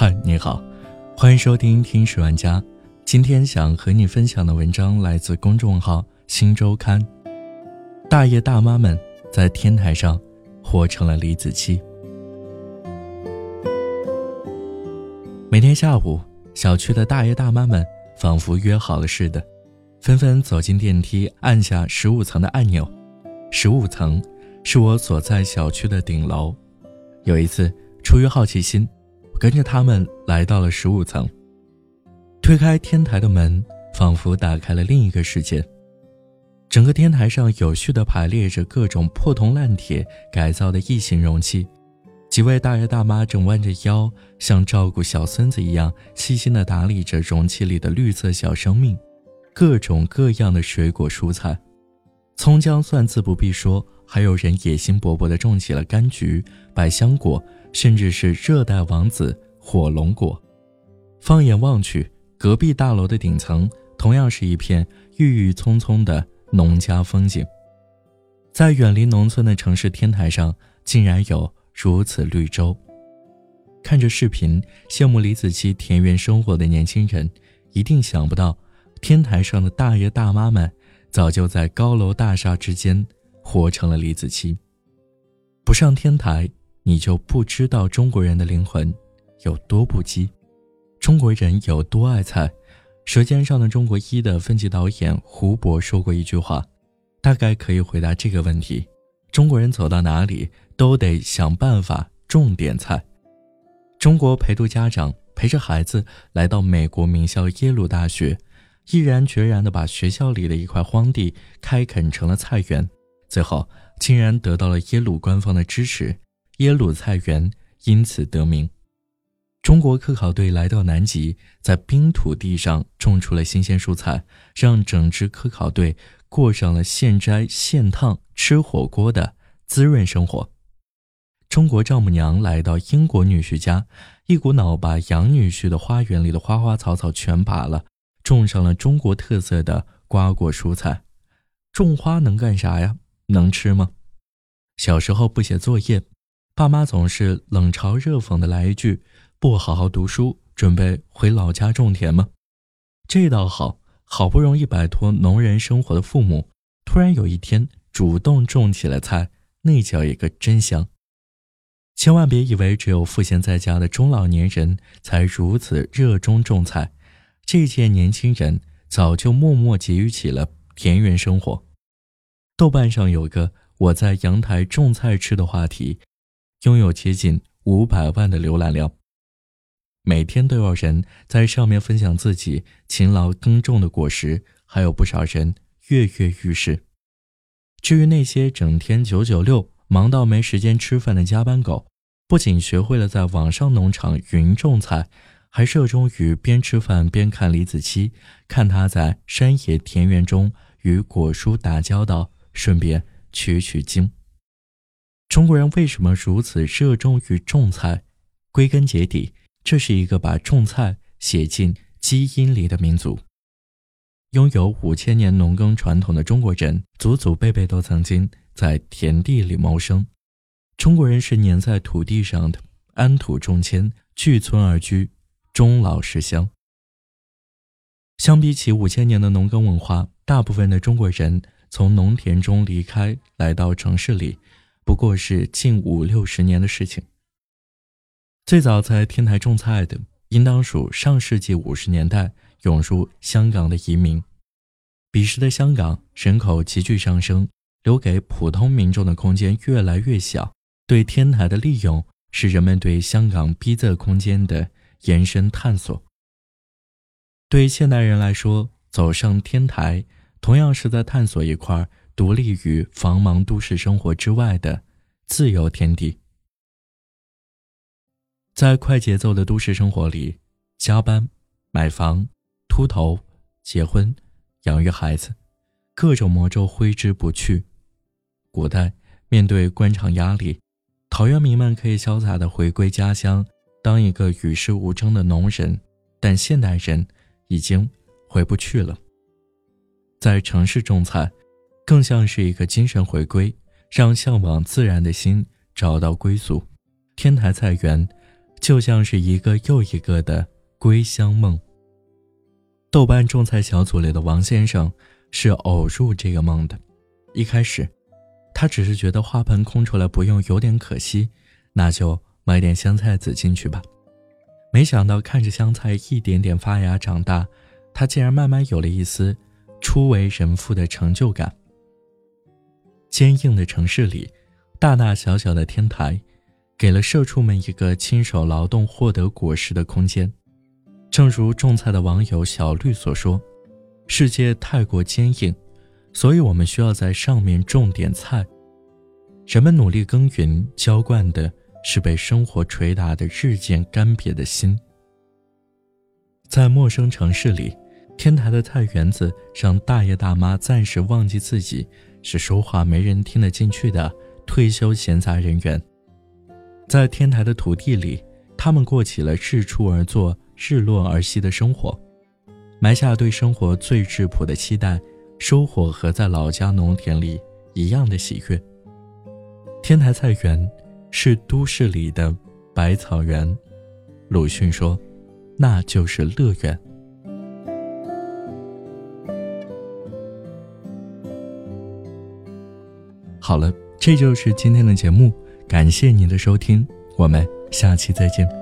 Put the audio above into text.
嗨，你好，欢迎收听《听史玩家》。今天想和你分享的文章来自公众号《新周刊》。大爷大妈们在天台上活成了李子柒。每天下午，小区的大爷大妈们仿佛约好了似的，纷纷走进电梯，按下十五层的按钮。十五层是我所在小区的顶楼。有一次，出于好奇心。跟着他们来到了十五层，推开天台的门，仿佛打开了另一个世界。整个天台上有序地排列着各种破铜烂铁改造的异形容器，几位大爷大妈正弯着腰，像照顾小孙子一样细心地打理着容器里的绿色小生命。各种各样的水果蔬菜，葱姜蒜自不必说，还有人野心勃勃地种起了柑橘、百香果。甚至是热带王子火龙果。放眼望去，隔壁大楼的顶层同样是一片郁郁葱葱的农家风景。在远离农村的城市天台上，竟然有如此绿洲。看着视频羡慕李子柒田园生活的年轻人，一定想不到，天台上的大爷大妈们早就在高楼大厦之间活成了李子柒。不上天台。你就不知道中国人的灵魂有多不羁，中国人有多爱菜。《舌尖上的中国一》的分级导演胡博说过一句话，大概可以回答这个问题：中国人走到哪里都得想办法种点菜。中国陪读家长陪着孩子来到美国名校耶鲁大学，毅然决然地把学校里的一块荒地开垦成了菜园，最后竟然得到了耶鲁官方的支持。耶鲁菜园因此得名。中国科考队来到南极，在冰土地上种出了新鲜蔬菜，让整支科考队过上了现摘现烫吃火锅的滋润生活。中国丈母娘来到英国女婿家，一股脑把洋女婿的花园里的花花草草全拔了，种上了中国特色的瓜果蔬菜。种花能干啥呀？能吃吗？小时候不写作业。爸妈总是冷嘲热讽的来一句：“不好好读书，准备回老家种田吗？”这倒好，好不容易摆脱农人生活的父母，突然有一天主动种起了菜，那叫一个真香。千万别以为只有赋闲在家的中老年人才如此热衷种菜，这届年轻人早就默默给予起了田园生活。豆瓣上有个“我在阳台种菜吃”的话题。拥有接近五百万的浏览量，每天都有人在上面分享自己勤劳耕种的果实，还有不少人跃跃欲试。至于那些整天九九六、忙到没时间吃饭的加班狗，不仅学会了在网上农场云种菜，还热衷于边吃饭边看李子柒，看他在山野田园中与果蔬打交道，顺便取取经。中国人为什么如此热衷于种菜？归根结底，这是一个把种菜写进基因里的民族。拥有五千年农耕传统的中国人，祖祖辈辈都曾经在田地里谋生。中国人是粘在土地上的，安土重迁，聚村而居，终老石乡。相比起五千年的农耕文化，大部分的中国人从农田中离开，来到城市里。不过是近五六十年的事情。最早在天台种菜的，应当属上世纪五十年代涌入香港的移民。彼时的香港人口急剧上升，留给普通民众的空间越来越小。对天台的利用，是人们对香港逼仄空间的延伸探索。对现代人来说，走上天台，同样是在探索一块。独立于繁忙都市生活之外的自由天地，在快节奏的都市生活里，加班、买房、秃头、结婚、养育孩子，各种魔咒挥之不去。古代面对官场压力，陶渊明们可以潇洒的回归家乡，当一个与世无争的农人。但现代人已经回不去了，在城市种菜。更像是一个精神回归，让向往自然的心找到归宿。天台菜园，就像是一个又一个的归乡梦。豆瓣种菜小组里的王先生是偶入这个梦的。一开始，他只是觉得花盆空出来不用有点可惜，那就买点香菜籽进去吧。没想到看着香菜一点点发芽长大，他竟然慢慢有了一丝初为人父的成就感。坚硬的城市里，大大小小的天台，给了社畜们一个亲手劳动获得果实的空间。正如种菜的网友小绿所说：“世界太过坚硬，所以我们需要在上面种点菜。”人们努力耕耘，浇灌的是被生活捶打的日渐干瘪的心。在陌生城市里，天台的菜园子让大爷大妈暂时忘记自己是说话没人听得进去的退休闲杂人员。在天台的土地里，他们过起了日出而作。日落而息的生活，埋下对生活最质朴的期待，收获和在老家农田里一样的喜悦。天台菜园是都市里的百草园，鲁迅说，那就是乐园。好了，这就是今天的节目，感谢您的收听，我们下期再见。